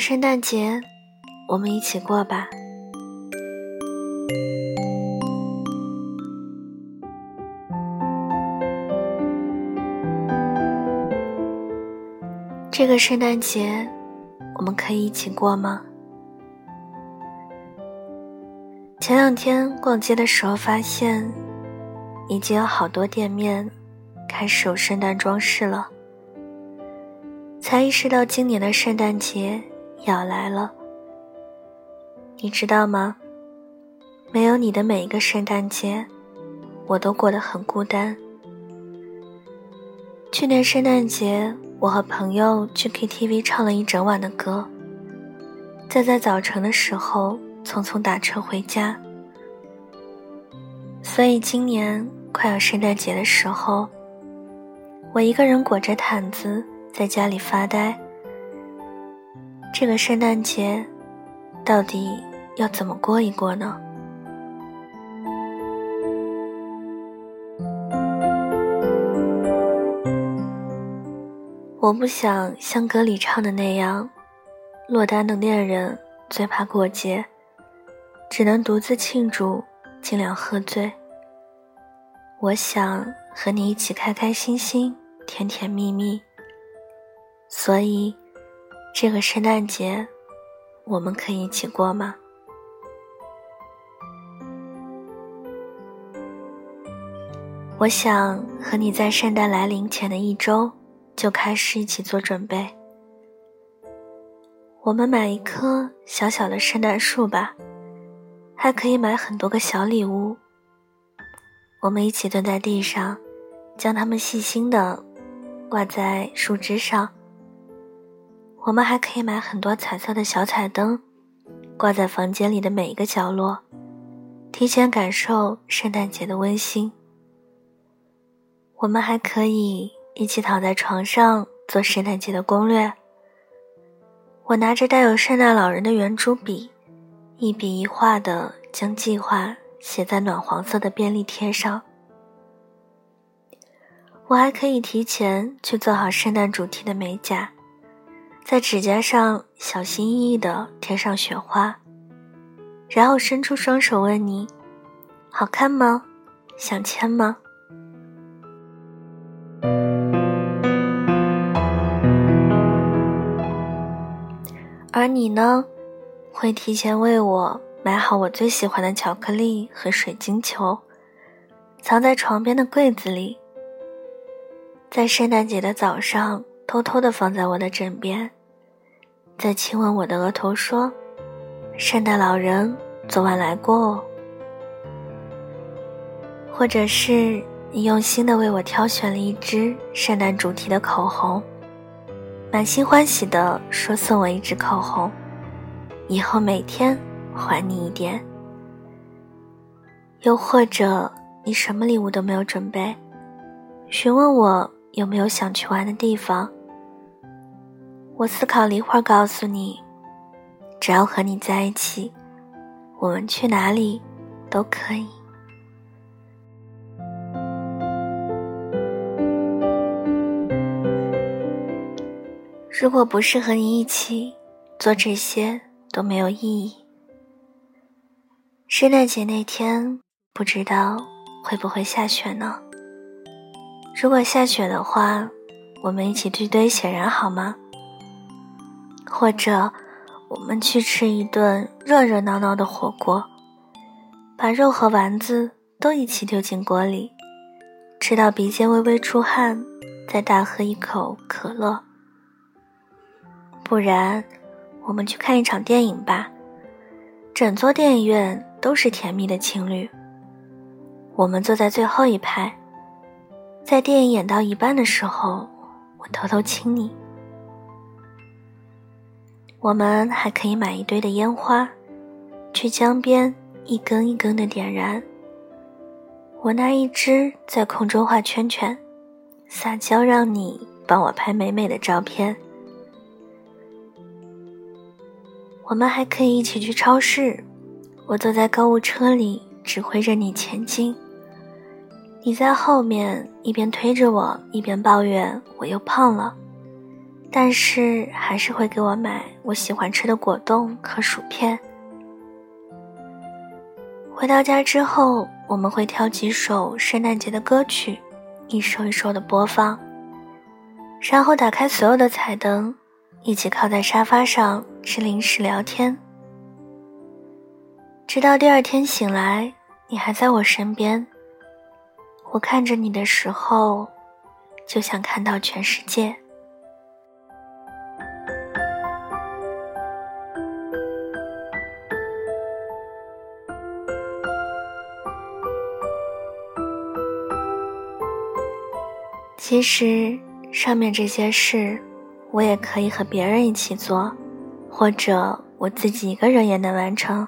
圣诞节，我们一起过吧。这个圣诞节，我们可以一起过吗？前两天逛街的时候，发现已经有好多店面开始有圣诞装饰了，才意识到今年的圣诞节要来了。你知道吗？没有你的每一个圣诞节，我都过得很孤单。去年圣诞节，我和朋友去 KTV 唱了一整晚的歌，再在早晨的时候匆匆打车回家。所以今年快要圣诞节的时候，我一个人裹着毯子在家里发呆。这个圣诞节，到底要怎么过一过呢？我不想像歌里唱的那样，落单的恋人最怕过节，只能独自庆祝，尽量喝醉。我想和你一起开开心心，甜甜蜜蜜。所以，这个圣诞节，我们可以一起过吗？我想和你在圣诞来临前的一周。就开始一起做准备。我们买一棵小小的圣诞树吧，还可以买很多个小礼物。我们一起蹲在地上，将它们细心的挂在树枝上。我们还可以买很多彩色的小彩灯，挂在房间里的每一个角落，提前感受圣诞节的温馨。我们还可以。一起躺在床上做圣诞节的攻略。我拿着带有圣诞老人的圆珠笔，一笔一画的将计划写在暖黄色的便利贴上。我还可以提前去做好圣诞主题的美甲，在指甲上小心翼翼的贴上雪花，然后伸出双手问你：“好看吗？想签吗？”而你呢，会提前为我买好我最喜欢的巧克力和水晶球，藏在床边的柜子里。在圣诞节的早上，偷偷的放在我的枕边，再亲吻我的额头，说：“圣诞老人昨晚来过哦。”或者是你用心的为我挑选了一支圣诞主题的口红。满心欢喜的说：“送我一支口红，以后每天还你一点。”又或者你什么礼物都没有准备，询问我有没有想去玩的地方。我思考了一会儿，告诉你：只要和你在一起，我们去哪里都可以。如果不是和你一起做这些，都没有意义。圣诞节那天，不知道会不会下雪呢？如果下雪的话，我们一起去堆雪人好吗？或者，我们去吃一顿热热闹闹的火锅，把肉和丸子都一起丢进锅里，吃到鼻尖微微出汗，再大喝一口可乐。不然，我们去看一场电影吧。整座电影院都是甜蜜的情侣。我们坐在最后一排，在电影演到一半的时候，我偷偷亲你。我们还可以买一堆的烟花，去江边一根一根的点燃。我拿一支在空中画圈圈，撒娇让你帮我拍美美的照片。我们还可以一起去超市，我坐在购物车里指挥着你前进，你在后面一边推着我一边抱怨我又胖了，但是还是会给我买我喜欢吃的果冻和薯片。回到家之后，我们会挑几首圣诞节的歌曲，一首一首的播放，然后打开所有的彩灯，一起靠在沙发上吃零食聊天，直到第二天醒来，你还在我身边。我看着你的时候，就像看到全世界。其实，上面这些事，我也可以和别人一起做，或者我自己一个人也能完成。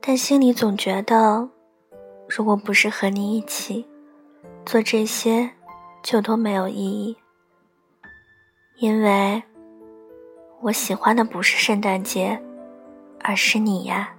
但心里总觉得，如果不是和你一起做这些，就都没有意义。因为，我喜欢的不是圣诞节，而是你呀。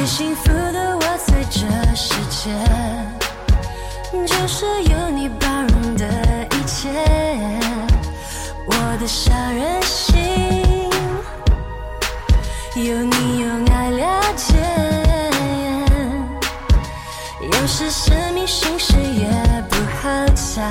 最幸福的我在这世界，就是有你包容的一切。我的小任性，有你用爱了解。有时生命形势也不好猜，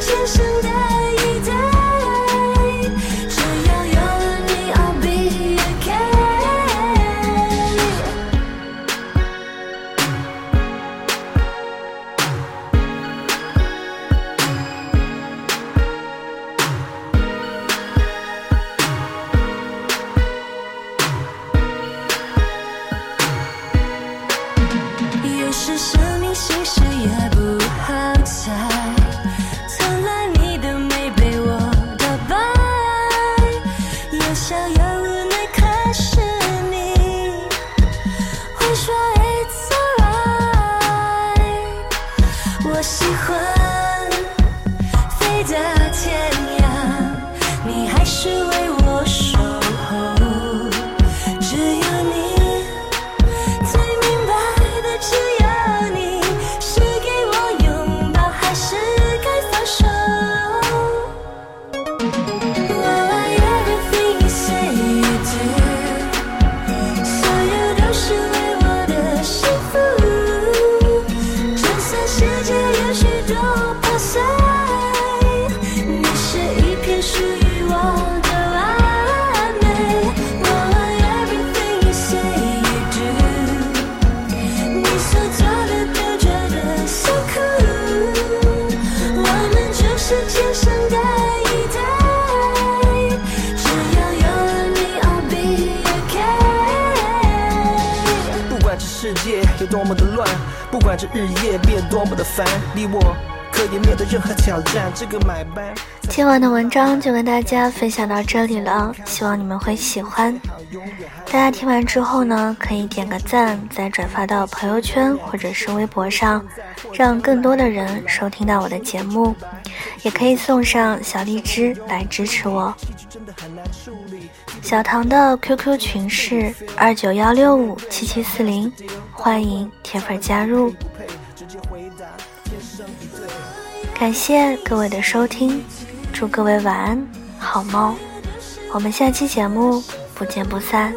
肩生的一对只要有了你 i'll be okay 又是什魂。世界有多么的乱，不管这日夜变多么的烦，你我可以面对任何挑战。这个买办。今晚的文章就跟大家分享到这里了，希望你们会喜欢。大家听完之后呢，可以点个赞，再转发到朋友圈或者是微博上，让更多的人收听到我的节目。也可以送上小荔枝来支持我。小唐的 QQ 群是二九幺六五七七四零，欢迎铁粉加入。感谢各位的收听。祝各位晚安，好梦。我们下期节目不见不散。